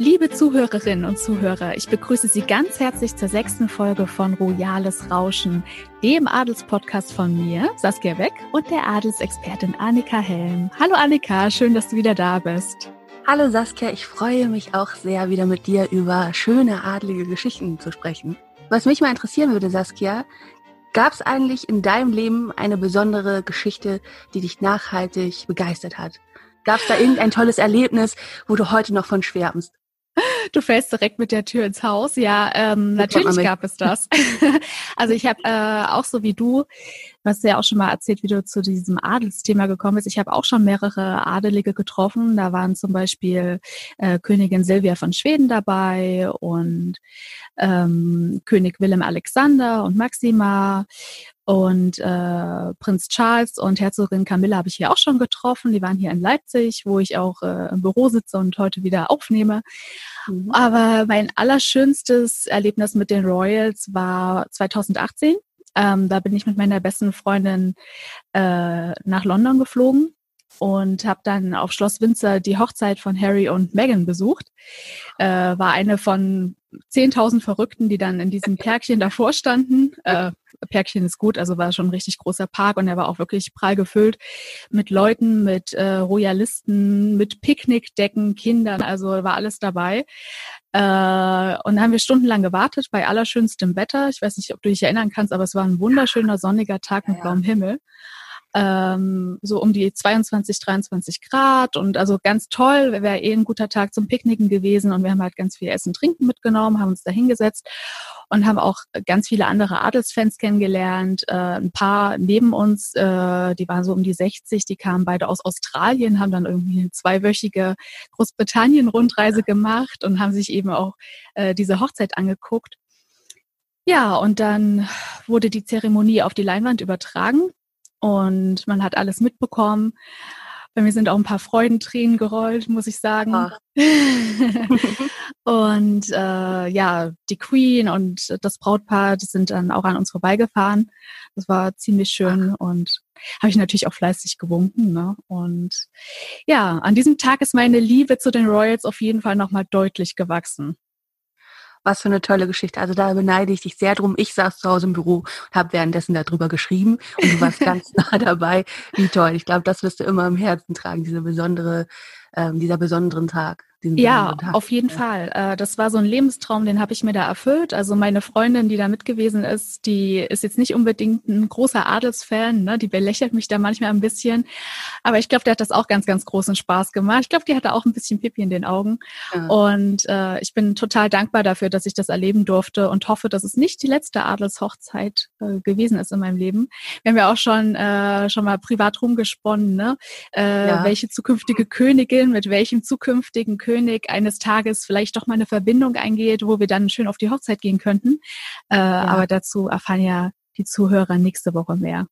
Liebe Zuhörerinnen und Zuhörer, ich begrüße Sie ganz herzlich zur sechsten Folge von Royales Rauschen, dem Adelspodcast von mir, Saskia Beck, und der Adelsexpertin Annika Helm. Hallo Annika, schön, dass du wieder da bist. Hallo Saskia, ich freue mich auch sehr, wieder mit dir über schöne adlige Geschichten zu sprechen. Was mich mal interessieren würde, Saskia, gab es eigentlich in deinem Leben eine besondere Geschichte, die dich nachhaltig begeistert hat? Gab es da irgendein tolles Erlebnis, wo du heute noch von schwärmst? Du fällst direkt mit der Tür ins Haus. Ja, ähm, natürlich gab es das. also ich habe äh, auch so wie du, du hast ja auch schon mal erzählt, wie du zu diesem Adelsthema gekommen bist. Ich habe auch schon mehrere Adelige getroffen. Da waren zum Beispiel äh, Königin Silvia von Schweden dabei und ähm, König Willem Alexander und Maxima und äh, Prinz Charles und Herzogin Camilla habe ich hier auch schon getroffen. Die waren hier in Leipzig, wo ich auch äh, im Büro sitze und heute wieder aufnehme. Mhm. Aber mein allerschönstes Erlebnis mit den Royals war 2018. Ähm, da bin ich mit meiner besten Freundin äh, nach London geflogen und habe dann auf Schloss Windsor die Hochzeit von Harry und Meghan besucht. Äh, war eine von 10.000 Verrückten, die dann in diesem Pärkchen davor standen. Äh, Pärkchen ist gut, also war schon ein richtig großer Park und er war auch wirklich prall gefüllt mit Leuten, mit äh, Royalisten, mit Picknickdecken, Kindern, also war alles dabei. Äh, und dann haben wir stundenlang gewartet bei allerschönstem Wetter. Ich weiß nicht, ob du dich erinnern kannst, aber es war ein wunderschöner sonniger Tag mit blauem Himmel ähm, so um die 22, 23 Grad und also ganz toll, wäre eh ein guter Tag zum Picknicken gewesen und wir haben halt ganz viel Essen, Trinken mitgenommen, haben uns da hingesetzt und haben auch ganz viele andere Adelsfans kennengelernt. Äh, ein paar neben uns, äh, die waren so um die 60, die kamen beide aus Australien, haben dann irgendwie eine zweiwöchige Großbritannien-Rundreise gemacht und haben sich eben auch äh, diese Hochzeit angeguckt. Ja, und dann wurde die Zeremonie auf die Leinwand übertragen und man hat alles mitbekommen. Bei mir sind auch ein paar Freudentränen gerollt, muss ich sagen. und äh, ja, die Queen und das Brautpaar, das sind dann auch an uns vorbeigefahren. Das war ziemlich schön Ach. und habe ich natürlich auch fleißig gewunken. Ne? Und ja, an diesem Tag ist meine Liebe zu den Royals auf jeden Fall nochmal deutlich gewachsen. Was für eine tolle Geschichte. Also da beneide ich dich sehr drum. Ich saß zu Hause im Büro und habe währenddessen darüber geschrieben und du warst ganz nah dabei. Wie toll. Ich glaube, das wirst du immer im Herzen tragen, diese besondere, ähm, dieser besonderen Tag. Ja, auf jeden Fall. Äh, das war so ein Lebenstraum, den habe ich mir da erfüllt. Also meine Freundin, die da mit gewesen ist, die ist jetzt nicht unbedingt ein großer Adelsfan, ne? die belächelt mich da manchmal ein bisschen. Aber ich glaube, der hat das auch ganz, ganz großen Spaß gemacht. Ich glaube, die hatte auch ein bisschen Pipi in den Augen. Ja. Und äh, ich bin total dankbar dafür, dass ich das erleben durfte und hoffe, dass es nicht die letzte Adelshochzeit äh, gewesen ist in meinem Leben. Wir haben ja auch schon, äh, schon mal privat rumgesponnen, ne? äh, ja. welche zukünftige Königin mit welchem zukünftigen König König eines Tages vielleicht doch mal eine Verbindung eingeht, wo wir dann schön auf die Hochzeit gehen könnten. Äh, ja. Aber dazu erfahren ja die Zuhörer nächste Woche mehr.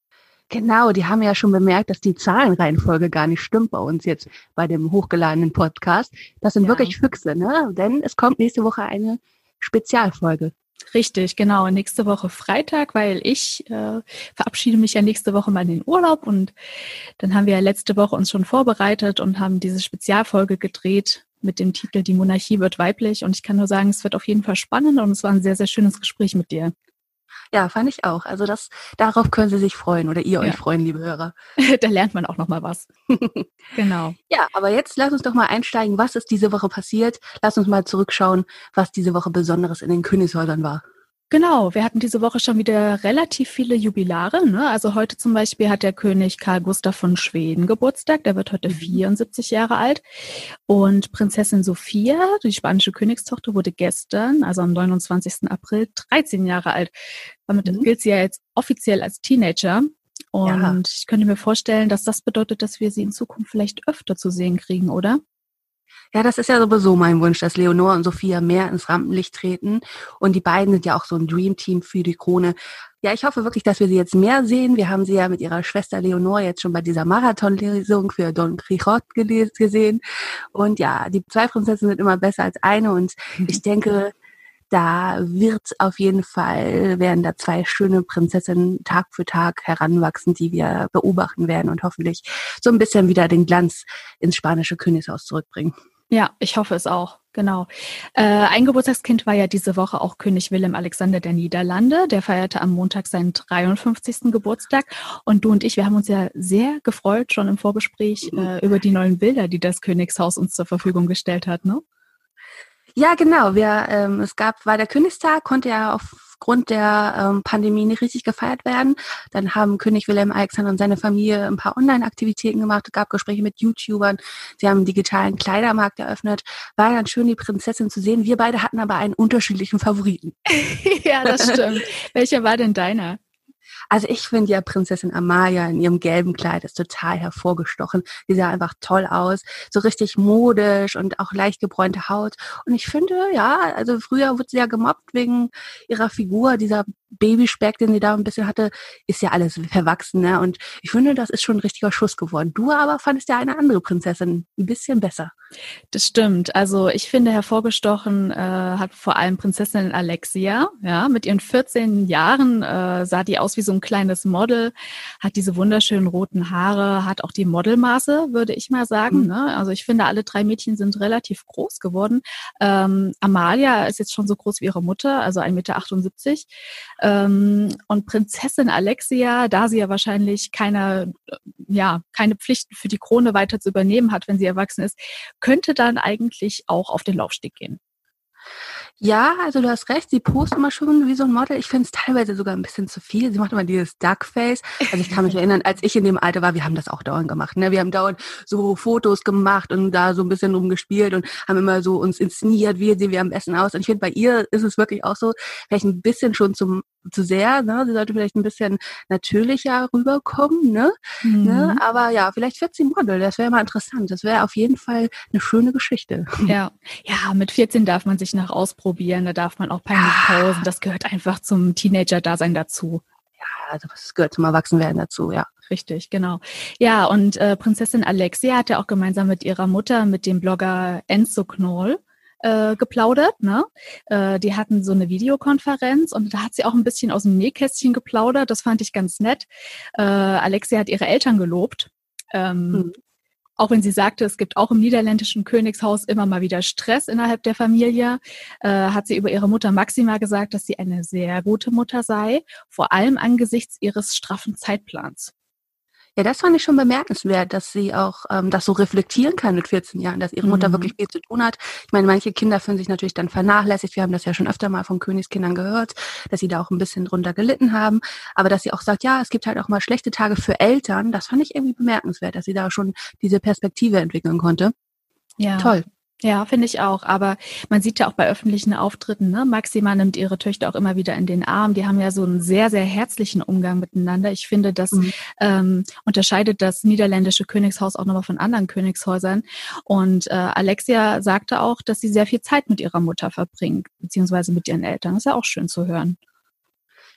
Genau, die haben ja schon bemerkt, dass die Zahlenreihenfolge gar nicht stimmt bei uns jetzt bei dem hochgeladenen Podcast. Das sind ja. wirklich Füchse, ne? Denn es kommt nächste Woche eine Spezialfolge. Richtig, genau. Nächste Woche Freitag, weil ich äh, verabschiede mich ja nächste Woche mal in den Urlaub und dann haben wir ja letzte Woche uns schon vorbereitet und haben diese Spezialfolge gedreht mit dem Titel Die Monarchie wird weiblich. Und ich kann nur sagen, es wird auf jeden Fall spannend und es war ein sehr, sehr schönes Gespräch mit dir. Ja, fand ich auch. Also das, darauf können Sie sich freuen oder ihr ja. euch freuen, liebe Hörer. da lernt man auch noch mal was. genau. Ja, aber jetzt lass uns doch mal einsteigen. Was ist diese Woche passiert? Lass uns mal zurückschauen, was diese Woche Besonderes in den Königshäusern war. Genau, wir hatten diese Woche schon wieder relativ viele Jubilare. Ne? Also heute zum Beispiel hat der König Karl Gustav von Schweden Geburtstag, der wird heute 74 mhm. Jahre alt. Und Prinzessin Sophia, die spanische Königstochter, wurde gestern, also am 29. April, 13 Jahre alt. Damit mhm. gilt sie ja jetzt offiziell als Teenager. Und ja. ich könnte mir vorstellen, dass das bedeutet, dass wir sie in Zukunft vielleicht öfter zu sehen kriegen, oder? Ja, das ist ja sowieso mein Wunsch, dass Leonor und Sophia mehr ins Rampenlicht treten. Und die beiden sind ja auch so ein Dream-Team für die Krone. Ja, ich hoffe wirklich, dass wir sie jetzt mehr sehen. Wir haben sie ja mit ihrer Schwester Leonor jetzt schon bei dieser Marathonlesung für Don Quixote gesehen. Und ja, die zwei Prinzessinnen sind immer besser als eine. Und ich denke, da wird auf jeden Fall, werden da zwei schöne Prinzessinnen Tag für Tag heranwachsen, die wir beobachten werden und hoffentlich so ein bisschen wieder den Glanz ins spanische Königshaus zurückbringen. Ja, ich hoffe es auch. Genau. Äh, ein Geburtstagskind war ja diese Woche auch König Willem Alexander der Niederlande. Der feierte am Montag seinen 53. Geburtstag. Und du und ich, wir haben uns ja sehr gefreut, schon im Vorgespräch, äh, über die neuen Bilder, die das Königshaus uns zur Verfügung gestellt hat, ne? Ja, genau. Wir, ähm, es gab, war der Königstag, konnte ja aufgrund der ähm, Pandemie nicht richtig gefeiert werden. Dann haben König Wilhelm Alexander und seine Familie ein paar Online-Aktivitäten gemacht, es gab Gespräche mit YouTubern, sie haben einen digitalen Kleidermarkt eröffnet. War ganz schön, die Prinzessin zu sehen. Wir beide hatten aber einen unterschiedlichen Favoriten. ja, das stimmt. Welcher war denn deiner? Also ich finde ja Prinzessin Amalia in ihrem gelben Kleid ist total hervorgestochen. Die sah einfach toll aus, so richtig modisch und auch leicht gebräunte Haut. Und ich finde, ja, also früher wurde sie ja gemobbt wegen ihrer Figur, dieser Babyspeck, den sie da ein bisschen hatte, ist ja alles verwachsen. Ne? Und ich finde, das ist schon ein richtiger Schuss geworden. Du aber fandest ja eine andere Prinzessin ein bisschen besser. Das stimmt. Also ich finde hervorgestochen äh, hat vor allem Prinzessin Alexia. Ja, mit ihren 14 Jahren äh, sah die aus wie so ein kleines Model, hat diese wunderschönen roten Haare, hat auch die Modelmaße, würde ich mal sagen. Mhm. Ne? Also ich finde, alle drei Mädchen sind relativ groß geworden. Ähm, Amalia ist jetzt schon so groß wie ihre Mutter, also 1,78 Meter. Ähm, und Prinzessin Alexia, da sie ja wahrscheinlich keine, ja, keine Pflichten für die Krone weiter zu übernehmen hat, wenn sie erwachsen ist, könnte dann eigentlich auch auf den Laufsteg gehen. Ja, also du hast recht, sie postet immer schon wie so ein Model. Ich finde es teilweise sogar ein bisschen zu viel. Sie macht immer dieses Duckface. Also ich kann mich erinnern, als ich in dem Alter war, wir haben das auch dauernd gemacht. Ne? Wir haben dauernd so Fotos gemacht und da so ein bisschen rumgespielt und haben immer so uns inszeniert, wie sehen wir am besten aus. Und ich finde, bei ihr ist es wirklich auch so, vielleicht ein bisschen schon zum zu sehr. Ne? Sie sollte vielleicht ein bisschen natürlicher rüberkommen. Ne? ne? Mhm. ne? Aber ja, vielleicht wird sie Model. Das wäre mal interessant. Das wäre auf jeden Fall eine schöne Geschichte. Ja, ja, mit 14 darf man sich nach ausprobieren. Da darf man auch peinlich pausen. Das gehört einfach zum Teenager-Dasein dazu. Ja, also das gehört zum Erwachsenwerden dazu, ja. Richtig, genau. Ja, und äh, Prinzessin Alexia hat ja auch gemeinsam mit ihrer Mutter, mit dem Blogger Enzo Knoll, äh, geplaudert. Ne? Äh, die hatten so eine Videokonferenz und da hat sie auch ein bisschen aus dem Nähkästchen geplaudert. Das fand ich ganz nett. Äh, Alexia hat ihre Eltern gelobt. Ähm, mhm. Auch wenn sie sagte, es gibt auch im niederländischen Königshaus immer mal wieder Stress innerhalb der Familie, äh, hat sie über ihre Mutter Maxima gesagt, dass sie eine sehr gute Mutter sei, vor allem angesichts ihres straffen Zeitplans. Ja, das fand ich schon bemerkenswert, dass sie auch ähm, das so reflektieren kann mit 14 Jahren, dass ihre Mutter mhm. wirklich viel zu tun hat. Ich meine, manche Kinder fühlen sich natürlich dann vernachlässigt. Wir haben das ja schon öfter mal von Königskindern gehört, dass sie da auch ein bisschen drunter gelitten haben. Aber dass sie auch sagt, ja, es gibt halt auch mal schlechte Tage für Eltern, das fand ich irgendwie bemerkenswert, dass sie da schon diese Perspektive entwickeln konnte. Ja. Toll. Ja, finde ich auch. Aber man sieht ja auch bei öffentlichen Auftritten, ne? Maxima nimmt ihre Töchter auch immer wieder in den Arm. Die haben ja so einen sehr, sehr herzlichen Umgang miteinander. Ich finde, das mhm. ähm, unterscheidet das niederländische Königshaus auch nochmal von anderen Königshäusern. Und äh, Alexia sagte auch, dass sie sehr viel Zeit mit ihrer Mutter verbringt, beziehungsweise mit ihren Eltern. Das ist ja auch schön zu hören.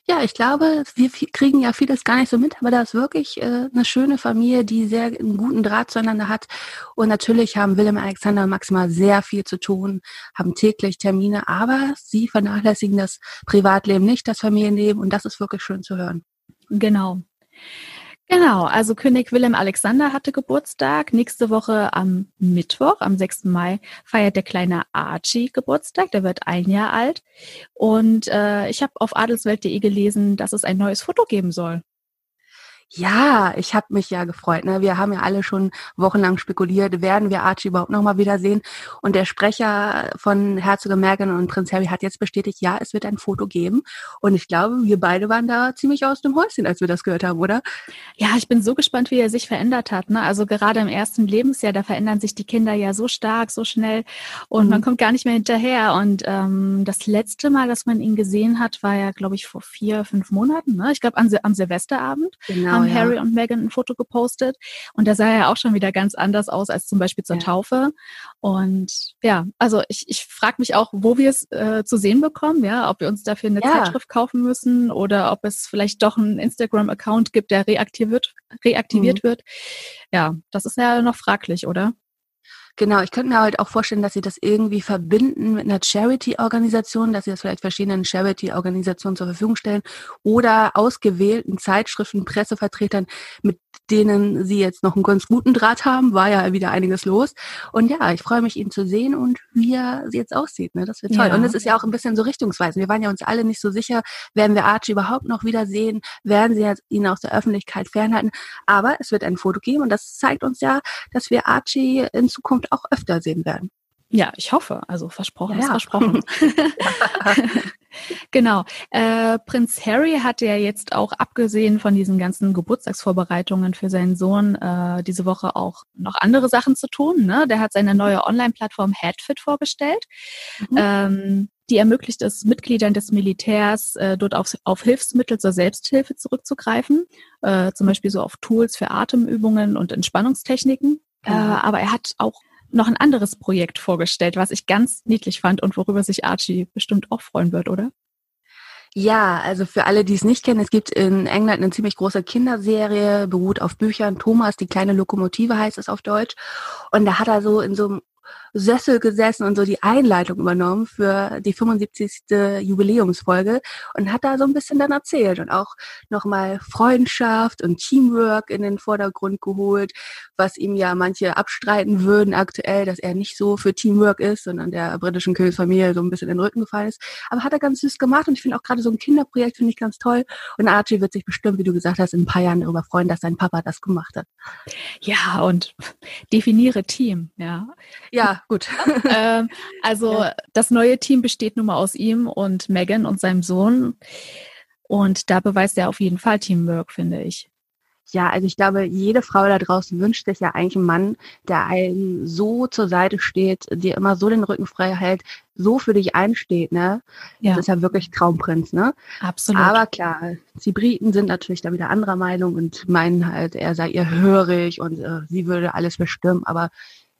Ja, ich glaube, wir kriegen ja vieles gar nicht so mit, aber da ist wirklich äh, eine schöne Familie, die sehr einen guten Draht zueinander hat. Und natürlich haben Willem, Alexander und Maxima sehr viel zu tun, haben täglich Termine, aber sie vernachlässigen das Privatleben nicht, das Familienleben und das ist wirklich schön zu hören. Genau. Genau, also König Willem Alexander hatte Geburtstag. Nächste Woche am Mittwoch, am 6. Mai, feiert der kleine Archie Geburtstag. Der wird ein Jahr alt. Und äh, ich habe auf adelswelt.de gelesen, dass es ein neues Foto geben soll. Ja, ich habe mich ja gefreut. Ne? Wir haben ja alle schon wochenlang spekuliert, werden wir Archie überhaupt nochmal wiedersehen? Und der Sprecher von Herzogin Meghan und Prinz Harry hat jetzt bestätigt, ja, es wird ein Foto geben. Und ich glaube, wir beide waren da ziemlich aus dem Häuschen, als wir das gehört haben, oder? Ja, ich bin so gespannt, wie er sich verändert hat. Ne? Also gerade im ersten Lebensjahr, da verändern sich die Kinder ja so stark, so schnell und mhm. man kommt gar nicht mehr hinterher. Und ähm, das letzte Mal, dass man ihn gesehen hat, war ja, glaube ich, vor vier, fünf Monaten. Ne? Ich glaube, am, am Silvesterabend. Genau haben ja. Harry und Meghan ein Foto gepostet. Und da sah er auch schon wieder ganz anders aus als zum Beispiel zur ja. Taufe. Und ja, also ich, ich frage mich auch, wo wir es äh, zu sehen bekommen, ja, ob wir uns dafür eine ja. Zeitschrift kaufen müssen oder ob es vielleicht doch einen Instagram-Account gibt, der reaktiviert, reaktiviert mhm. wird. Ja, das ist ja noch fraglich, oder? Genau, ich könnte mir halt auch vorstellen, dass sie das irgendwie verbinden mit einer Charity-Organisation, dass sie das vielleicht verschiedenen Charity-Organisationen zur Verfügung stellen oder ausgewählten Zeitschriften, Pressevertretern, mit denen sie jetzt noch einen ganz guten Draht haben, war ja wieder einiges los. Und ja, ich freue mich, ihn zu sehen und wie er jetzt aussieht. Ne? Das wird toll. Ja. Und es ist ja auch ein bisschen so richtungsweisend. Wir waren ja uns alle nicht so sicher, werden wir Archie überhaupt noch wiedersehen, werden sie ihn aus der Öffentlichkeit fernhalten. Aber es wird ein Foto geben und das zeigt uns ja, dass wir Archie in Zukunft auch öfter sehen werden. Ja, ich hoffe. Also versprochen ja. ist versprochen. genau. Äh, Prinz Harry hatte ja jetzt auch abgesehen von diesen ganzen Geburtstagsvorbereitungen für seinen Sohn äh, diese Woche auch noch andere Sachen zu tun. Ne? Der hat seine neue Online-Plattform Headfit vorgestellt. Mhm. Ähm, die ermöglicht es Mitgliedern des Militärs, äh, dort auf, auf Hilfsmittel zur Selbsthilfe zurückzugreifen, äh, zum Beispiel so auf Tools für Atemübungen und Entspannungstechniken. Äh, aber er hat auch noch ein anderes Projekt vorgestellt, was ich ganz niedlich fand und worüber sich Archie bestimmt auch freuen wird, oder? Ja, also für alle, die es nicht kennen, es gibt in England eine ziemlich große Kinderserie, beruht auf Büchern. Thomas, die kleine Lokomotive heißt es auf Deutsch. Und da hat er so in so einem Sessel gesessen und so die Einleitung übernommen für die 75. Jubiläumsfolge und hat da so ein bisschen dann erzählt und auch nochmal Freundschaft und Teamwork in den Vordergrund geholt, was ihm ja manche abstreiten würden aktuell, dass er nicht so für Teamwork ist, sondern der britischen Königsfamilie so ein bisschen in den Rücken gefallen ist. Aber hat er ganz süß gemacht und ich finde auch gerade so ein Kinderprojekt finde ich ganz toll. Und Archie wird sich bestimmt, wie du gesagt hast, in ein paar Jahren darüber freuen, dass sein Papa das gemacht hat. Ja, und definiere Team, ja. Ja, gut. ähm, also ja. das neue Team besteht nun mal aus ihm und Megan und seinem Sohn. Und da beweist er auf jeden Fall Teamwork, finde ich. Ja, also ich glaube, jede Frau da draußen wünscht sich ja eigentlich einen Mann, der einem so zur Seite steht, dir immer so den Rücken frei hält, so für dich einsteht, ne? Ja. Das ist ja wirklich Traumprinz, ne? Absolut. Aber klar, die Briten sind natürlich da wieder anderer Meinung und meinen halt, er sei ihr hörig und äh, sie würde alles bestimmen. Aber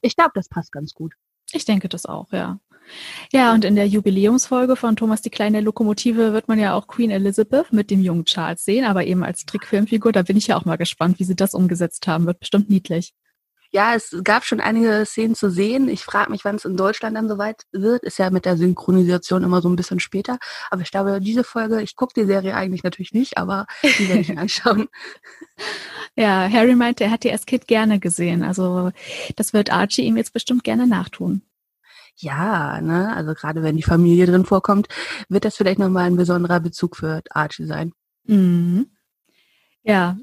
ich glaube, das passt ganz gut. Ich denke das auch, ja. Ja, und in der Jubiläumsfolge von Thomas die kleine Lokomotive wird man ja auch Queen Elizabeth mit dem jungen Charles sehen, aber eben als Trickfilmfigur. Da bin ich ja auch mal gespannt, wie sie das umgesetzt haben. Wird bestimmt niedlich. Ja, es gab schon einige Szenen zu sehen. Ich frage mich, wann es in Deutschland dann soweit wird. Ist ja mit der Synchronisation immer so ein bisschen später. Aber ich glaube, diese Folge, ich gucke die Serie eigentlich natürlich nicht, aber die werde ich mir anschauen. Ja, Harry meinte, er hat die als Kind gerne gesehen. Also das wird Archie ihm jetzt bestimmt gerne nachtun. Ja, ne, also gerade wenn die Familie drin vorkommt, wird das vielleicht nochmal ein besonderer Bezug für Archie sein. Mhm. Ja,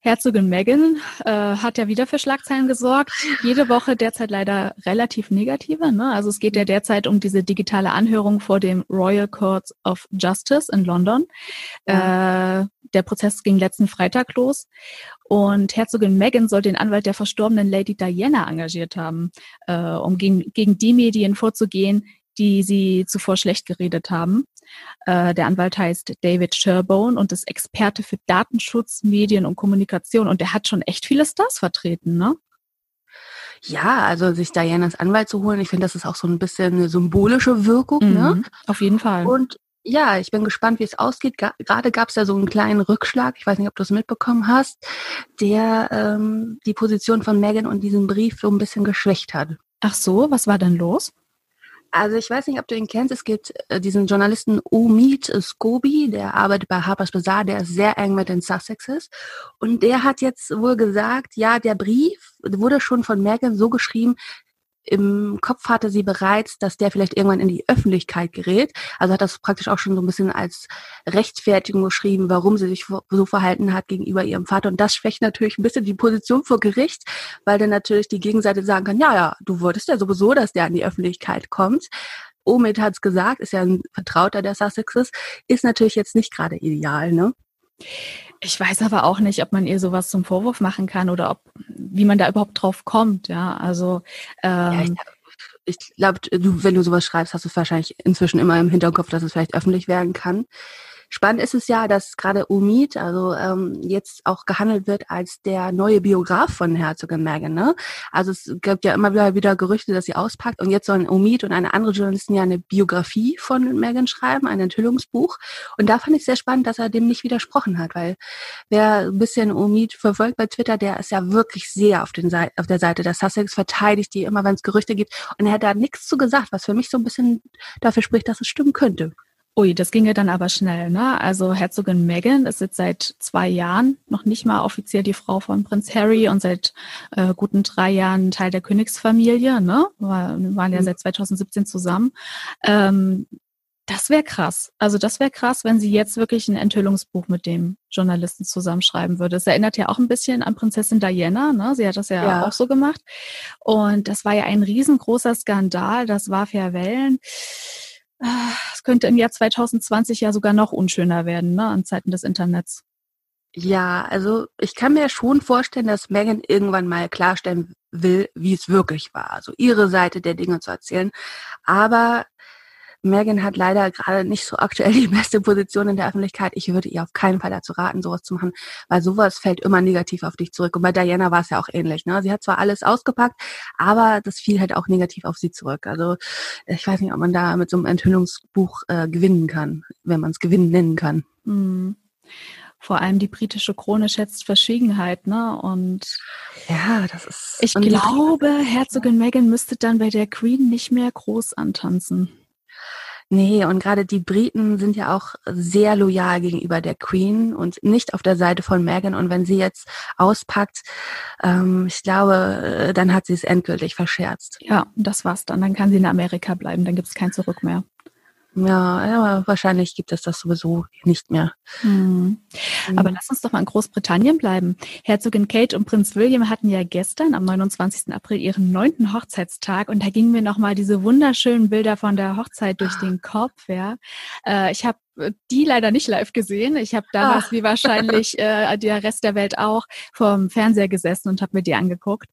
Herzogin Meghan äh, hat ja wieder für Schlagzeilen gesorgt. Jede Woche derzeit leider relativ negative. Ne? Also es geht ja derzeit um diese digitale Anhörung vor dem Royal Court of Justice in London. Ja. Äh, der Prozess ging letzten Freitag los und Herzogin Meghan soll den Anwalt der verstorbenen Lady Diana engagiert haben, äh, um gegen, gegen die Medien vorzugehen, die sie zuvor schlecht geredet haben. Äh, der Anwalt heißt David Sherbone und ist Experte für Datenschutz, Medien und Kommunikation. Und der hat schon echt viele Stars vertreten, ne? Ja, also sich Dianas Anwalt zu holen, ich finde, das ist auch so ein bisschen eine symbolische Wirkung, ne? mhm, ne? Auf jeden Fall. Und ja, ich bin gespannt, wie es ausgeht. Gerade gab es ja so einen kleinen Rückschlag, ich weiß nicht, ob du es mitbekommen hast, der ähm, die Position von Megan und diesen Brief so ein bisschen geschwächt hat. Ach so, was war denn los? Also ich weiß nicht, ob du ihn kennst. Es gibt äh, diesen Journalisten Umid Scobie, der arbeitet bei Harper's Bazaar, der ist sehr eng mit den Sussexes. Und der hat jetzt wohl gesagt, ja, der Brief wurde schon von Megan so geschrieben, im Kopf hatte sie bereits, dass der vielleicht irgendwann in die Öffentlichkeit gerät. Also hat das praktisch auch schon so ein bisschen als Rechtfertigung geschrieben, warum sie sich so verhalten hat gegenüber ihrem Vater. Und das schwächt natürlich ein bisschen die Position vor Gericht, weil dann natürlich die Gegenseite sagen kann, ja, ja, du wolltest ja sowieso, dass der an die Öffentlichkeit kommt. Omid hat es gesagt, ist ja ein Vertrauter der Sussexes, ist natürlich jetzt nicht gerade ideal, ne? Ich weiß aber auch nicht, ob man ihr sowas zum Vorwurf machen kann oder ob, wie man da überhaupt drauf kommt, ja. Also ähm, ja, ich, glaube, du, wenn du sowas schreibst, hast du wahrscheinlich inzwischen immer im Hinterkopf, dass es vielleicht öffentlich werden kann. Spannend ist es ja, dass gerade Umid, also ähm, jetzt auch gehandelt wird als der neue Biograf von Herzogin Meghan. Ne? Also es gibt ja immer wieder, Gerüchte, dass sie auspackt und jetzt sollen Umid und eine andere Journalistin ja eine Biografie von Meghan schreiben, ein Enthüllungsbuch. Und da fand ich sehr spannend, dass er dem nicht widersprochen hat, weil wer ein bisschen Umid verfolgt bei Twitter, der ist ja wirklich sehr auf, den Seite, auf der Seite der Sussex, verteidigt die immer, wenn es Gerüchte gibt. Und er hat da nichts zu gesagt, was für mich so ein bisschen dafür spricht, dass es stimmen könnte. Ui, das ginge dann aber schnell, ne? Also Herzogin Meghan ist jetzt seit zwei Jahren noch nicht mal offiziell die Frau von Prinz Harry und seit äh, guten drei Jahren Teil der Königsfamilie, ne? War, waren ja mhm. seit 2017 zusammen. Ähm, das wäre krass. Also das wäre krass, wenn sie jetzt wirklich ein Enthüllungsbuch mit dem Journalisten zusammenschreiben würde. Es erinnert ja auch ein bisschen an Prinzessin Diana, ne? Sie hat das ja, ja. auch so gemacht. Und das war ja ein riesengroßer Skandal. Das war ja Wellen. Ah, es könnte im Jahr 2020 ja sogar noch unschöner werden, ne, an Zeiten des Internets. Ja, also ich kann mir schon vorstellen, dass Megan irgendwann mal klarstellen will, wie es wirklich war. Also ihre Seite der Dinge zu erzählen. Aber Megan hat leider gerade nicht so aktuell die beste Position in der Öffentlichkeit. Ich würde ihr auf keinen Fall dazu raten, sowas zu machen, weil sowas fällt immer negativ auf dich zurück. Und bei Diana war es ja auch ähnlich. Ne? Sie hat zwar alles ausgepackt, aber das fiel halt auch negativ auf sie zurück. Also ich weiß nicht, ob man da mit so einem Enthüllungsbuch äh, gewinnen kann, wenn man es gewinnen nennen kann. Mhm vor allem die britische Krone schätzt Verschwiegenheit, ne? Und ja, das ist. Ich glaube, Herzogin Meghan müsste dann bei der Queen nicht mehr groß antanzen. Nee, und gerade die Briten sind ja auch sehr loyal gegenüber der Queen und nicht auf der Seite von Meghan. Und wenn sie jetzt auspackt, ähm, ich glaube, äh, dann hat sie es endgültig verscherzt. Ja, das war's dann. Dann kann sie in Amerika bleiben. Dann gibt es kein Zurück mehr. Ja, ja, wahrscheinlich gibt es das sowieso nicht mehr. Hm. Aber lass uns doch mal in Großbritannien bleiben. Herzogin Kate und Prinz William hatten ja gestern am 29. April ihren neunten Hochzeitstag und da gingen mir nochmal diese wunderschönen Bilder von der Hochzeit durch den Kopf. Ja. Äh, ich habe die leider nicht live gesehen. Ich habe damals, Ach. wie wahrscheinlich äh, der Rest der Welt auch, vorm Fernseher gesessen und habe mir die angeguckt.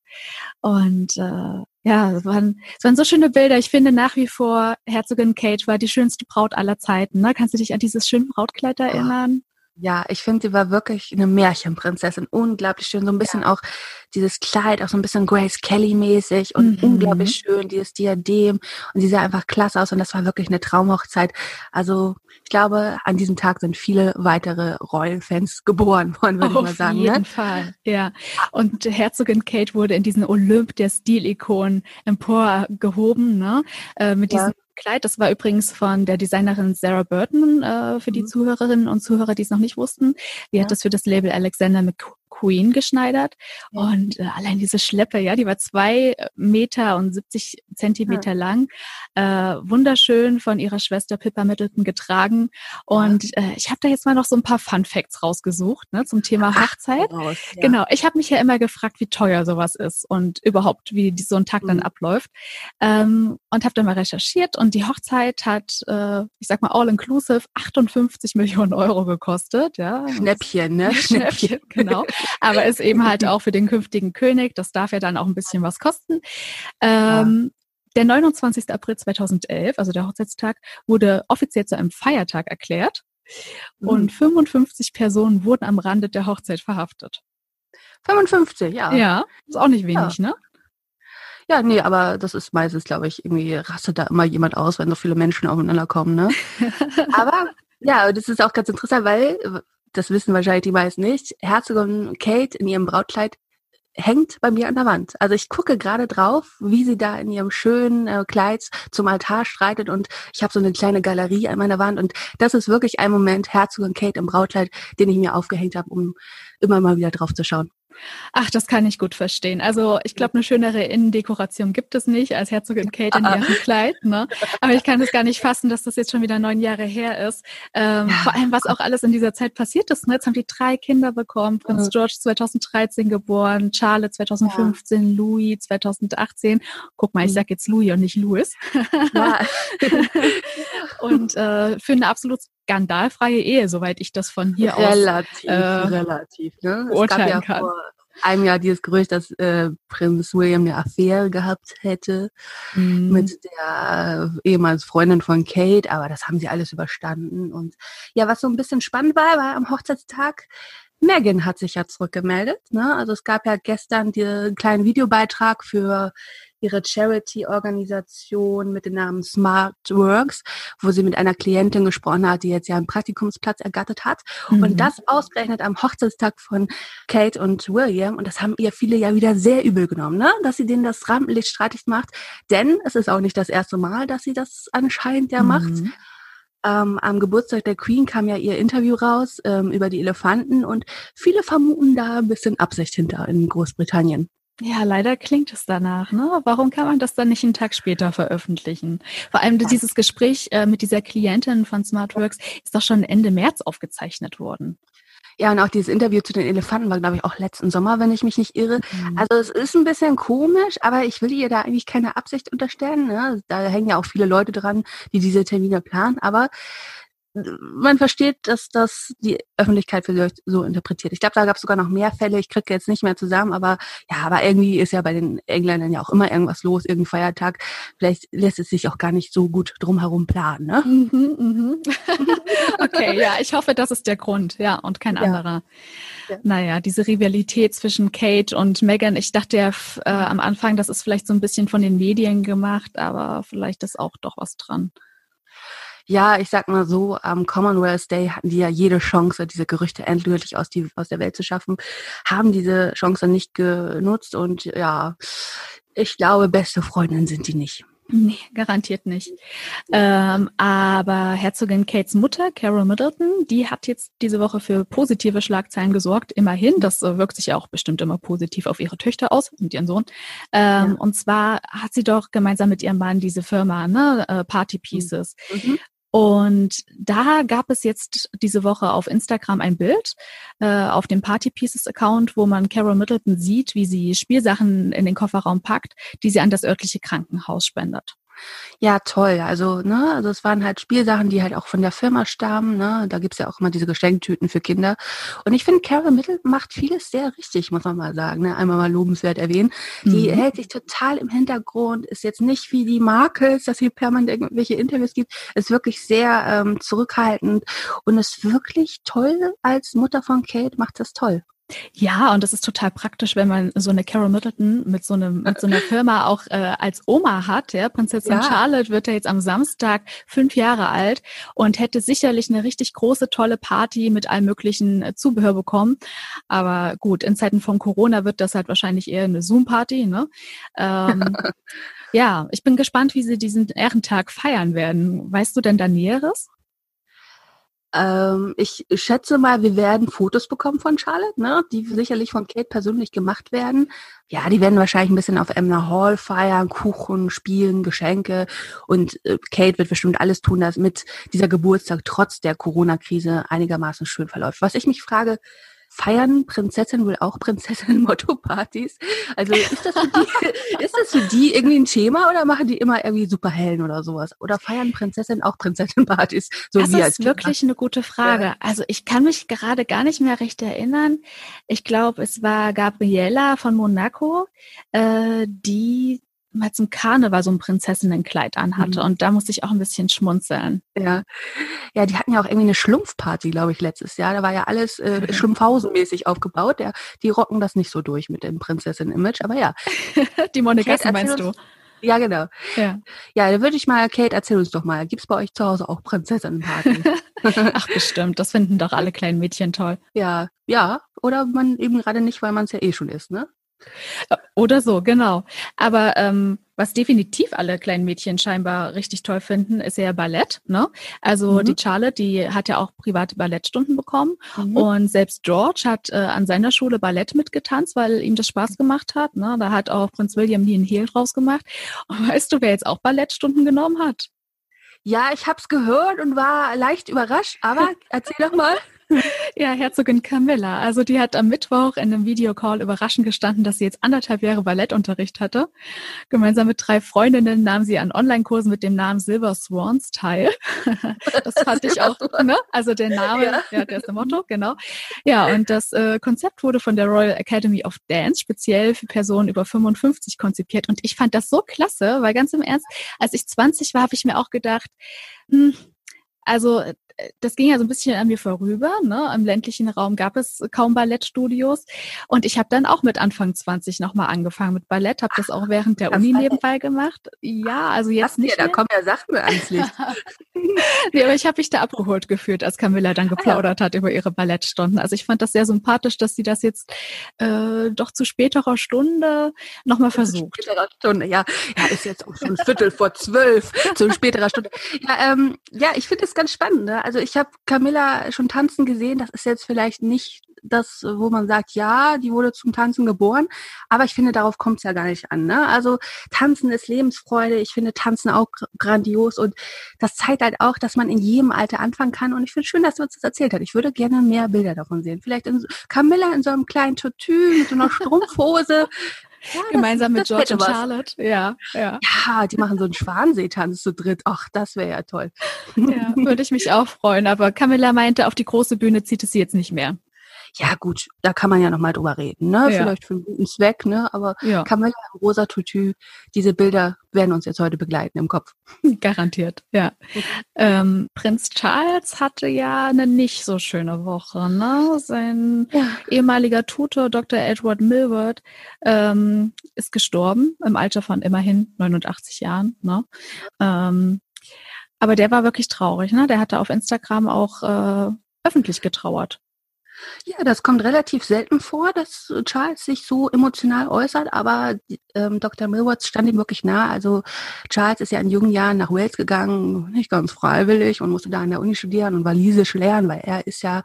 Und äh, ja, es waren, es waren so schöne Bilder. Ich finde nach wie vor, Herzogin Kate war die schönste Braut aller Zeiten. Ne? Kannst du dich an dieses schöne Brautkleid erinnern? Ja, ich finde, sie war wirklich eine Märchenprinzessin. Unglaublich schön. So ein bisschen ja. auch dieses Kleid, auch so ein bisschen Grace Kelly-mäßig und mhm. unglaublich schön, dieses Diadem. Und sie sah einfach klasse aus und das war wirklich eine Traumhochzeit. Also ich glaube, an diesem Tag sind viele weitere Royal-Fans geboren worden, würde ich mal sagen. Auf jeden ne? Fall, ja. Und Herzogin Kate wurde in diesen Olymp der Stilikonen emporgehoben, ne? Äh, mit ja. diesem Kleid. Das war übrigens von der Designerin Sarah Burton äh, für die mhm. Zuhörerinnen und Zuhörer, die es noch nicht wussten. Die ja. hat das für das Label Alexander Queen geschneidert. Und äh, allein diese Schleppe, ja, die war zwei Meter und 70 Zentimeter ja. lang. Äh, wunderschön von ihrer Schwester Pippa Middleton getragen. Und äh, ich habe da jetzt mal noch so ein paar Fun Facts rausgesucht ne, zum Thema Hochzeit. Ach, raus, ja. Genau, ich habe mich ja immer gefragt, wie teuer sowas ist und überhaupt, wie so ein Tag mhm. dann abläuft. Ähm, und habe dann mal recherchiert und die Hochzeit hat, äh, ich sag mal, all-inclusive 58 Millionen Euro gekostet. Ja. Schnäppchen, ne? Schnäppchen, genau aber ist eben halt auch für den künftigen König. Das darf ja dann auch ein bisschen was kosten. Ähm, der 29. April 2011, also der Hochzeitstag, wurde offiziell zu einem Feiertag erklärt und 55 mhm. Personen wurden am Rande der Hochzeit verhaftet. 55, ja. Ja, ist auch nicht wenig, ja. ne? Ja, nee, aber das ist meistens, glaube ich, irgendwie rastet da immer jemand aus, wenn so viele Menschen aufeinander kommen, ne? aber ja, das ist auch ganz interessant, weil das wissen wahrscheinlich die meisten nicht, Herzogin Kate in ihrem Brautkleid hängt bei mir an der Wand. Also ich gucke gerade drauf, wie sie da in ihrem schönen äh, Kleid zum Altar streitet und ich habe so eine kleine Galerie an meiner Wand und das ist wirklich ein Moment, Herzogin Kate im Brautkleid, den ich mir aufgehängt habe, um immer mal wieder drauf zu schauen. Ach, das kann ich gut verstehen. Also ich glaube, eine schönere Innendekoration gibt es nicht als Herzogin Kate in ah, ah. ihrem Kleid. Ne? Aber ich kann es gar nicht fassen, dass das jetzt schon wieder neun Jahre her ist. Ähm, ja. Vor allem, was auch alles in dieser Zeit passiert ist. Ne? Jetzt haben die drei Kinder bekommen. Prinz George 2013 geboren, Charlotte 2015, ja. Louis 2018. Guck mal, ich mhm. sage jetzt Louis und nicht Louis. Ja. und äh, für eine absolut skandalfreie Ehe, soweit ich das von hier relativ, aus äh, relativ, ne? urteilen kann. Vor, einem ja dieses Gerücht, dass äh, Prinz William eine Affäre gehabt hätte mhm. mit der äh, ehemals Freundin von Kate, aber das haben sie alles überstanden. Und ja, was so ein bisschen spannend war, war am Hochzeitstag Megan hat sich ja zurückgemeldet. Ne? Also es gab ja gestern den kleinen Videobeitrag für ihre Charity-Organisation mit dem Namen Smart Works, wo sie mit einer Klientin gesprochen hat, die jetzt ja einen Praktikumsplatz ergattert hat. Mhm. Und das ausgerechnet am Hochzeitstag von Kate und William. Und das haben ihr viele ja wieder sehr übel genommen, ne? dass sie denen das Rampenlicht streitig macht. Denn es ist auch nicht das erste Mal, dass sie das anscheinend ja mhm. macht. Ähm, am Geburtstag der Queen kam ja ihr Interview raus ähm, über die Elefanten und viele vermuten da ein bisschen Absicht hinter in Großbritannien. Ja, leider klingt es danach. Ne? Warum kann man das dann nicht einen Tag später veröffentlichen? Vor allem dieses Gespräch äh, mit dieser Klientin von SmartWorks ist doch schon Ende März aufgezeichnet worden. Ja, und auch dieses Interview zu den Elefanten war, glaube ich, auch letzten Sommer, wenn ich mich nicht irre. Mhm. Also es ist ein bisschen komisch, aber ich will ihr da eigentlich keine Absicht unterstellen. Ne? Da hängen ja auch viele Leute dran, die diese Termine planen. Aber man versteht, dass das die Öffentlichkeit für sich so interpretiert. Ich glaube, da gab es sogar noch mehr Fälle. Ich kriege jetzt nicht mehr zusammen, aber ja, aber irgendwie ist ja bei den Engländern ja auch immer irgendwas los, irgendein Feiertag. Vielleicht lässt es sich auch gar nicht so gut drumherum planen. Ne? Mhm, mhm. okay, ja, ich hoffe, das ist der Grund, ja, und kein ja. anderer. Ja. Naja, diese Rivalität zwischen Kate und Megan, ich dachte ja äh, am Anfang, das ist vielleicht so ein bisschen von den Medien gemacht, aber vielleicht ist auch doch was dran. Ja, ich sag mal so, am Commonwealth Day hatten die ja jede Chance, diese Gerüchte endgültig aus, die, aus der Welt zu schaffen, haben diese Chance nicht genutzt und ja, ich glaube, beste Freundinnen sind die nicht. Nee, garantiert nicht. Ähm, aber Herzogin Kates Mutter, Carol Middleton, die hat jetzt diese Woche für positive Schlagzeilen gesorgt. Immerhin, das äh, wirkt sich ja auch bestimmt immer positiv auf ihre Töchter aus und ihren Sohn. Ähm, ja. Und zwar hat sie doch gemeinsam mit ihrem Mann diese Firma, ne, äh, Party Pieces. Mhm. Und da gab es jetzt diese Woche auf Instagram ein Bild äh, auf dem Party Pieces Account, wo man Carol Middleton sieht, wie sie Spielsachen in den Kofferraum packt, die sie an das örtliche Krankenhaus spendet. Ja, toll. Also, ne, also es waren halt Spielsachen, die halt auch von der Firma stammen. Ne? Da gibt's ja auch immer diese Geschenktüten für Kinder. Und ich finde, Carol Mittel macht vieles sehr richtig, muss man mal sagen. Ne? Einmal mal lobenswert erwähnen. Die mhm. hält sich total im Hintergrund, ist jetzt nicht wie die Markels, dass sie permanent irgendwelche Interviews gibt, ist wirklich sehr ähm, zurückhaltend und ist wirklich toll als Mutter von Kate, macht das toll. Ja, und das ist total praktisch, wenn man so eine Carol Middleton mit so einem mit so einer Firma auch äh, als Oma hat. Ja, Prinzessin ja. Charlotte wird ja jetzt am Samstag fünf Jahre alt und hätte sicherlich eine richtig große tolle Party mit allem möglichen äh, Zubehör bekommen. Aber gut, in Zeiten von Corona wird das halt wahrscheinlich eher eine Zoom-Party. Ne? Ähm, ja, ich bin gespannt, wie sie diesen Ehrentag feiern werden. Weißt du denn da Näheres? Ähm, ich schätze mal, wir werden Fotos bekommen von Charlotte, ne? die sicherlich von Kate persönlich gemacht werden. Ja, die werden wahrscheinlich ein bisschen auf Emma Hall feiern, Kuchen, Spielen, Geschenke. Und äh, Kate wird bestimmt alles tun, damit dieser Geburtstag trotz der Corona-Krise einigermaßen schön verläuft. Was ich mich frage, feiern Prinzessinnen wohl auch Prinzessinnen-Motto-Partys? Also ist das, für die, ist das für die irgendwie ein Thema oder machen die immer irgendwie Superhellen oder sowas? Oder feiern Prinzessinnen auch Prinzessinnen-Partys? So das ist wirklich eine gute Frage. Ja. Also ich kann mich gerade gar nicht mehr recht erinnern. Ich glaube, es war Gabriella von Monaco, äh, die mal zum Karneval so ein Prinzessinnenkleid anhatte. Mhm. Und da musste ich auch ein bisschen schmunzeln. Ja. Ja, die hatten ja auch irgendwie eine Schlumpfparty, glaube ich, letztes Jahr. Da war ja alles äh, mhm. Schlumpfhausen-mäßig aufgebaut. Ja, die rocken das nicht so durch mit dem Prinzessin-Image, aber ja. die Monegassen meinst du? Ja, genau. Ja, ja da würde ich mal, Kate, erzähl uns doch mal, gibt es bei euch zu Hause auch Prinzessinnenpartys? Ach, bestimmt. Das finden doch alle kleinen Mädchen toll. Ja, ja. Oder man eben gerade nicht, weil man es ja eh schon ist, ne? Oder so, genau. Aber ähm, was definitiv alle kleinen Mädchen scheinbar richtig toll finden, ist ja Ballett. Ne? Also mhm. die Charlotte, die hat ja auch private Ballettstunden bekommen. Mhm. Und selbst George hat äh, an seiner Schule Ballett mitgetanzt, weil ihm das Spaß gemacht hat. Ne? Da hat auch Prinz William nie einen Hehl draus gemacht. Und weißt du, wer jetzt auch Ballettstunden genommen hat? Ja, ich habe es gehört und war leicht überrascht, aber erzähl doch mal. Ja, Herzogin Camilla. Also die hat am Mittwoch in einem Videocall überraschend gestanden, dass sie jetzt anderthalb Jahre Ballettunterricht hatte. Gemeinsam mit drei Freundinnen nahm sie an Online-Kursen mit dem Namen Silver Swans teil. Das fand ich auch, ne? Also der Name, ja. ja, der ist das Motto, genau. Ja, und das äh, Konzept wurde von der Royal Academy of Dance speziell für Personen über 55 konzipiert. Und ich fand das so klasse, weil ganz im Ernst, als ich 20 war, habe ich mir auch gedacht, hm, also das ging ja so ein bisschen an mir vorüber. Ne? Im ländlichen Raum gab es kaum Ballettstudios. Und ich habe dann auch mit Anfang 20 nochmal angefangen mit Ballett, habe das auch während der Uni nebenbei gemacht. Ja, also jetzt Ach, nicht. Ja, da kommen ja Sachen ans Licht. nee, aber ich habe mich da abgeholt gefühlt, als Camilla dann geplaudert ah, ja. hat über ihre Ballettstunden. Also ich fand das sehr sympathisch, dass sie das jetzt äh, doch zu späterer Stunde nochmal versucht. Späterer Stunde, ja. Ja, ist jetzt auch schon Viertel vor zwölf, zu späterer Stunde. Ja, ähm, ja ich finde es ganz spannend. Ne? Also ich habe Camilla schon tanzen gesehen. Das ist jetzt vielleicht nicht das, wo man sagt, ja, die wurde zum Tanzen geboren. Aber ich finde, darauf kommt es ja gar nicht an. Ne? Also Tanzen ist Lebensfreude. Ich finde Tanzen auch grandios. Und das zeigt halt auch, dass man in jedem Alter anfangen kann. Und ich finde schön, dass du uns das erzählt hast. Ich würde gerne mehr Bilder davon sehen. Vielleicht in Camilla in so einem kleinen Tutu mit so einer Strumpfhose. Ja, Gemeinsam das, mit George und Charlotte. Ja, ja. Ja, die machen so einen Schwanseetanz zu dritt. Ach, das wäre ja toll. Ja, würde ich mich auch freuen. Aber Camilla meinte, auf die große Bühne zieht es sie jetzt nicht mehr ja gut, da kann man ja nochmal drüber reden, ne? Ja. Vielleicht für einen guten Zweck, ne? Aber ja. Camilla rosa Tutu, diese Bilder werden uns jetzt heute begleiten im Kopf. Garantiert, ja. Ähm, Prinz Charles hatte ja eine nicht so schöne Woche, ne? Sein ja. ehemaliger Tutor, Dr. Edward Milward, ähm, ist gestorben im Alter von immerhin 89 Jahren, ne? Ähm, aber der war wirklich traurig, ne? Der hatte auf Instagram auch äh, öffentlich getrauert. Ja, das kommt relativ selten vor, dass Charles sich so emotional äußert, aber ähm, Dr. Millward stand ihm wirklich nah. Also Charles ist ja in jungen Jahren nach Wales gegangen, nicht ganz freiwillig und musste da an der Uni studieren und Walisisch lernen, weil er ist ja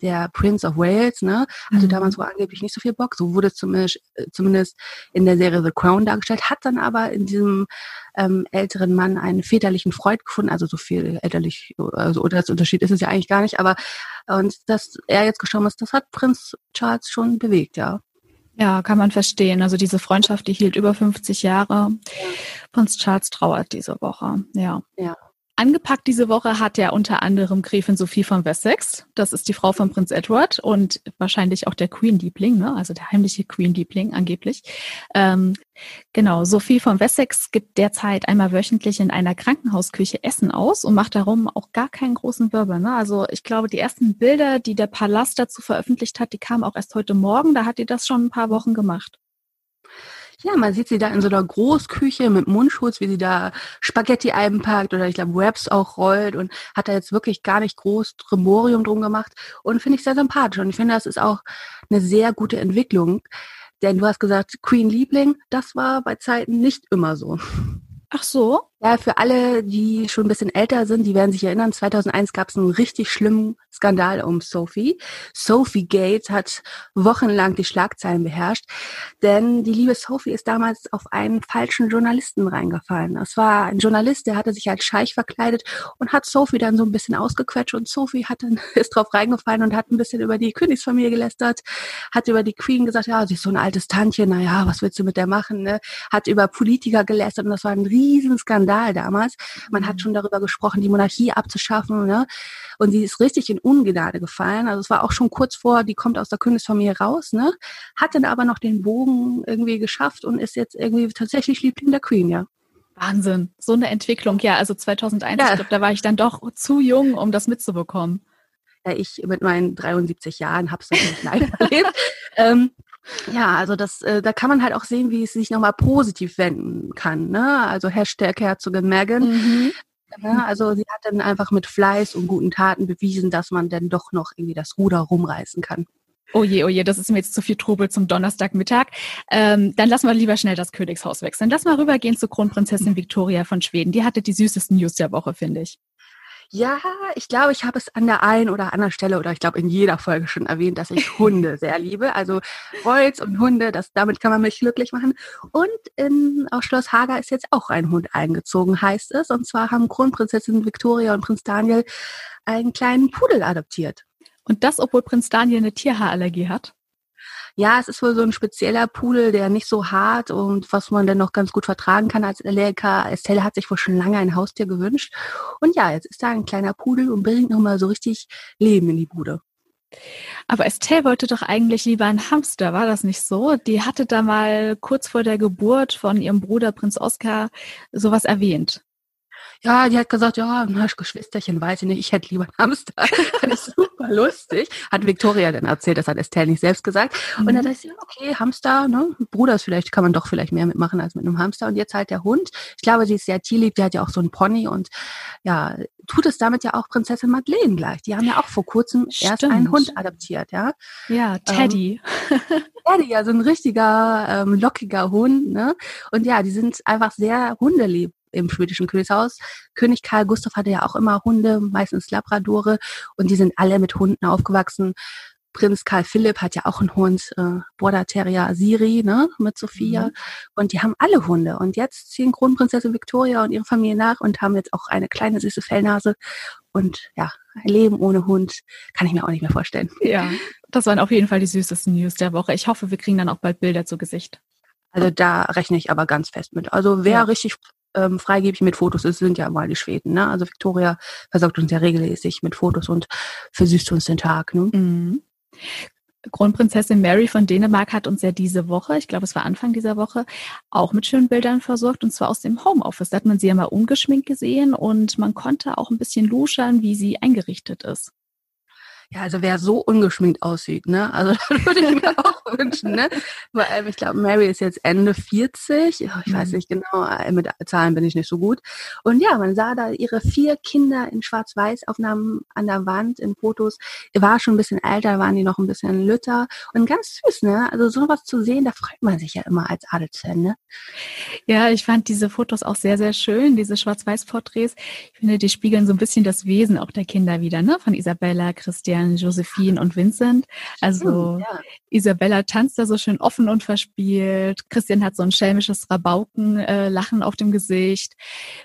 der Prince of Wales, ne? Hatte mhm. damals wohl angeblich nicht so viel Bock. So wurde zumindest, äh, zumindest in der Serie The Crown dargestellt, hat dann aber in diesem ähm, älteren Mann einen väterlichen Freund gefunden, also so viel elterlich, also das Unterschied ist es ja eigentlich gar nicht, aber und dass er jetzt gestorben ist, das hat Prinz Charles schon bewegt, ja. Ja, kann man verstehen. Also diese Freundschaft, die hielt über 50 Jahre. Ja. Prinz Charles trauert diese Woche, ja. Ja. Angepackt diese Woche hat ja unter anderem Gräfin Sophie von Wessex. Das ist die Frau von Prinz Edward und wahrscheinlich auch der Queen-Liebling, ne? also der heimliche Queen-Liebling angeblich. Ähm, genau, Sophie von Wessex gibt derzeit einmal wöchentlich in einer Krankenhausküche Essen aus und macht darum auch gar keinen großen Wirbel. Ne? Also ich glaube, die ersten Bilder, die der Palast dazu veröffentlicht hat, die kamen auch erst heute Morgen. Da hat die das schon ein paar Wochen gemacht. Ja, man sieht sie da in so einer Großküche mit Mundschutz, wie sie da Spaghetti einpackt oder ich glaube Wraps auch rollt und hat da jetzt wirklich gar nicht groß Tremorium drum gemacht und finde ich sehr sympathisch und ich finde, das ist auch eine sehr gute Entwicklung, denn du hast gesagt, Queen Liebling, das war bei Zeiten nicht immer so. Ach so? Ja, für alle, die schon ein bisschen älter sind, die werden sich erinnern, 2001 gab es einen richtig schlimmen Skandal um Sophie. Sophie Gates hat wochenlang die Schlagzeilen beherrscht, denn die liebe Sophie ist damals auf einen falschen Journalisten reingefallen. Es war ein Journalist, der hatte sich als Scheich verkleidet und hat Sophie dann so ein bisschen ausgequetscht und Sophie hat dann, ist drauf reingefallen und hat ein bisschen über die Königsfamilie gelästert, hat über die Queen gesagt, ja, sie ist so ein altes Tantchen, naja, was willst du mit der machen, ne? Hat über Politiker gelästert und das war ein riesen Skandal Skandal damals. Man hat mhm. schon darüber gesprochen, die Monarchie abzuschaffen. Ne? Und sie ist richtig in Ungnade gefallen. Also es war auch schon kurz vor, die kommt aus der Königsfamilie raus, ne? hat dann aber noch den Bogen irgendwie geschafft und ist jetzt irgendwie tatsächlich Liebling der Queen, ja. Wahnsinn, so eine Entwicklung. Ja, also 2001, ja. ich glaube, da war ich dann doch zu jung, um das mitzubekommen. Ja, ich mit meinen 73 Jahren habe es noch nicht live erlebt. ähm, ja, also das, äh, da kann man halt auch sehen, wie es sich nochmal positiv wenden kann. Ne? Also Hashtag Herzogin Megan. Mhm. Ne? also sie hat dann einfach mit Fleiß und guten Taten bewiesen, dass man dann doch noch irgendwie das Ruder rumreißen kann. Oh je, oh je, das ist mir jetzt zu viel Trubel zum Donnerstagmittag. Ähm, dann lassen wir lieber schnell das Königshaus wechseln. Lass mal rübergehen zu Kronprinzessin Victoria von Schweden. Die hatte die süßesten News der Woche, finde ich. Ja, ich glaube, ich habe es an der einen oder anderen Stelle oder ich glaube in jeder Folge schon erwähnt, dass ich Hunde sehr liebe. Also Holz und Hunde, das, damit kann man mich glücklich machen. Und in, auf Schloss Hager ist jetzt auch ein Hund eingezogen, heißt es. Und zwar haben Kronprinzessin Victoria und Prinz Daniel einen kleinen Pudel adoptiert. Und das, obwohl Prinz Daniel eine Tierhaarallergie hat? Ja, es ist wohl so ein spezieller Pudel, der nicht so hart und was man dann noch ganz gut vertragen kann als Allergiker. Estelle hat sich wohl schon lange ein Haustier gewünscht. Und ja, jetzt ist da ein kleiner Pudel und bringt nochmal so richtig Leben in die Bude. Aber Estelle wollte doch eigentlich lieber einen Hamster, war das nicht so? Die hatte da mal kurz vor der Geburt von ihrem Bruder Prinz Oskar sowas erwähnt. Ja, die hat gesagt, ja, na, Geschwisterchen, weiß ich nicht, ich hätte lieber einen Hamster. das ist super lustig. Hat Victoria dann erzählt, das hat Estelle nicht selbst gesagt. Mhm. Und dann dachte ich, okay, Hamster, ne, Bruder ist vielleicht, kann man doch vielleicht mehr mitmachen als mit einem Hamster. Und jetzt halt der Hund. Ich glaube, sie ist sehr tierlieb, die hat ja auch so einen Pony und ja, tut es damit ja auch Prinzessin Madeleine gleich. Die haben ja auch vor kurzem Stimmt. erst einen Hund adoptiert, ja. Ja, Teddy. Ähm, Teddy, ja, so ein richtiger, ähm, lockiger Hund, ne. Und ja, die sind einfach sehr hundelieb im schwedischen Königshaus. König Karl Gustav hatte ja auch immer Hunde, meistens Labradore, und die sind alle mit Hunden aufgewachsen. Prinz Karl Philipp hat ja auch einen Hund, äh, Border Terrier Siri, ne, mit Sophia. Mhm. Und die haben alle Hunde. Und jetzt ziehen Kronprinzessin Victoria und ihre Familie nach und haben jetzt auch eine kleine süße Fellnase. Und ja, ein Leben ohne Hund kann ich mir auch nicht mehr vorstellen. Ja, das waren auf jeden Fall die süßesten News der Woche. Ich hoffe, wir kriegen dann auch bald Bilder zu Gesicht. Also da rechne ich aber ganz fest mit. Also wer ja. richtig ähm, freigebig mit Fotos ist, sind ja mal die Schweden. Ne? Also Victoria versorgt uns ja regelmäßig mit Fotos und versüßt uns den Tag. Ne? Mhm. Kronprinzessin Mary von Dänemark hat uns ja diese Woche, ich glaube es war Anfang dieser Woche, auch mit schönen Bildern versorgt und zwar aus dem Homeoffice. Da hat man sie ja mal ungeschminkt gesehen und man konnte auch ein bisschen luschern, wie sie eingerichtet ist. Ja, also wer so ungeschminkt aussieht, ne? Also das würde ich mir auch wünschen, ne? Weil ich glaube, Mary ist jetzt Ende 40. Ich weiß mhm. nicht genau, äh, mit Zahlen bin ich nicht so gut. Und ja, man sah da ihre vier Kinder in Schwarz-Weiß-Aufnahmen an der Wand, in Fotos. War schon ein bisschen älter, waren die noch ein bisschen lütter. Und ganz süß, ne? Also sowas zu sehen, da freut man sich ja immer als Adelsfan, ne? Ja, ich fand diese Fotos auch sehr, sehr schön, diese Schwarz-Weiß-Porträts. Ich finde, die spiegeln so ein bisschen das Wesen auch der Kinder wieder, ne? Von Isabella, Christian, Christian, Josephine und Vincent. Also ja. Isabella tanzt da so schön offen und verspielt. Christian hat so ein schelmisches Rabauken-Lachen äh, auf dem Gesicht.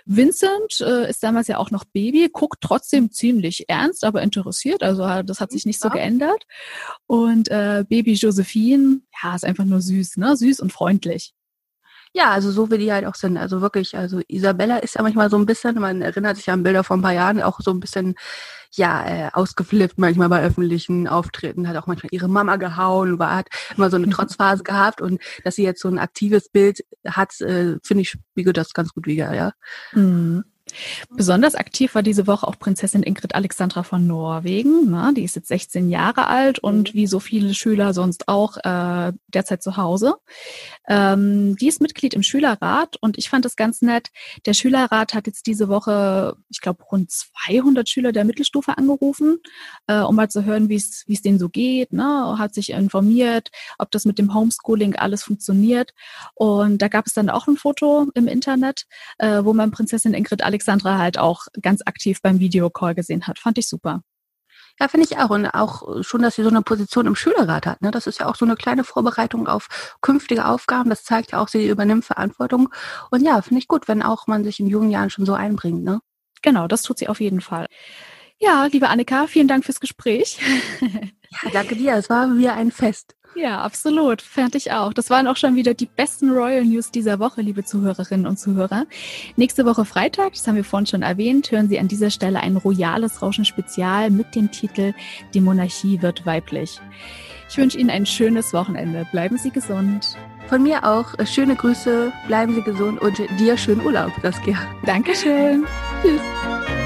Vincent äh, ist damals ja auch noch Baby, guckt trotzdem ziemlich ernst, aber interessiert. Also das hat sich nicht so geändert. Und äh, Baby Josephine, ja, ist einfach nur süß, ne? Süß und freundlich. Ja, also so wie die halt auch sind. Also wirklich, also Isabella ist ja manchmal so ein bisschen, man erinnert sich an Bilder von ein paar Jahren, auch so ein bisschen, ja, äh, ausgeflippt manchmal bei öffentlichen Auftritten, hat auch manchmal ihre Mama gehauen, war, hat immer so eine Trotzphase gehabt und dass sie jetzt so ein aktives Bild hat, äh, finde ich, spiegelt das ganz gut wieder, ja. Mhm. Besonders aktiv war diese Woche auch Prinzessin Ingrid Alexandra von Norwegen. Na, die ist jetzt 16 Jahre alt und mhm. wie so viele Schüler sonst auch äh, derzeit zu Hause. Ähm, die ist Mitglied im Schülerrat und ich fand das ganz nett. Der Schülerrat hat jetzt diese Woche, ich glaube, rund 200 Schüler der Mittelstufe angerufen, äh, um mal zu hören, wie es denen so geht. Ne? Hat sich informiert, ob das mit dem Homeschooling alles funktioniert. Und da gab es dann auch ein Foto im Internet, äh, wo man Prinzessin Ingrid Alexandra Alexandra halt auch ganz aktiv beim Videocall gesehen hat. Fand ich super. Ja, finde ich auch. Und auch schon, dass sie so eine Position im Schülerrat hat. Ne? Das ist ja auch so eine kleine Vorbereitung auf künftige Aufgaben. Das zeigt ja auch, sie übernimmt Verantwortung. Und ja, finde ich gut, wenn auch man sich in jungen Jahren schon so einbringt. Ne? Genau, das tut sie auf jeden Fall. Ja, liebe Annika, vielen Dank fürs Gespräch. ja, danke dir. Es war wieder ein Fest. Ja, absolut. Fand ich auch. Das waren auch schon wieder die besten Royal News dieser Woche, liebe Zuhörerinnen und Zuhörer. Nächste Woche Freitag, das haben wir vorhin schon erwähnt, hören Sie an dieser Stelle ein royales Rauschen-Spezial mit dem Titel Die Monarchie wird weiblich. Ich wünsche Ihnen ein schönes Wochenende. Bleiben Sie gesund. Von mir auch schöne Grüße, bleiben Sie gesund und dir schönen Urlaub, Saskia. Dankeschön. Tschüss.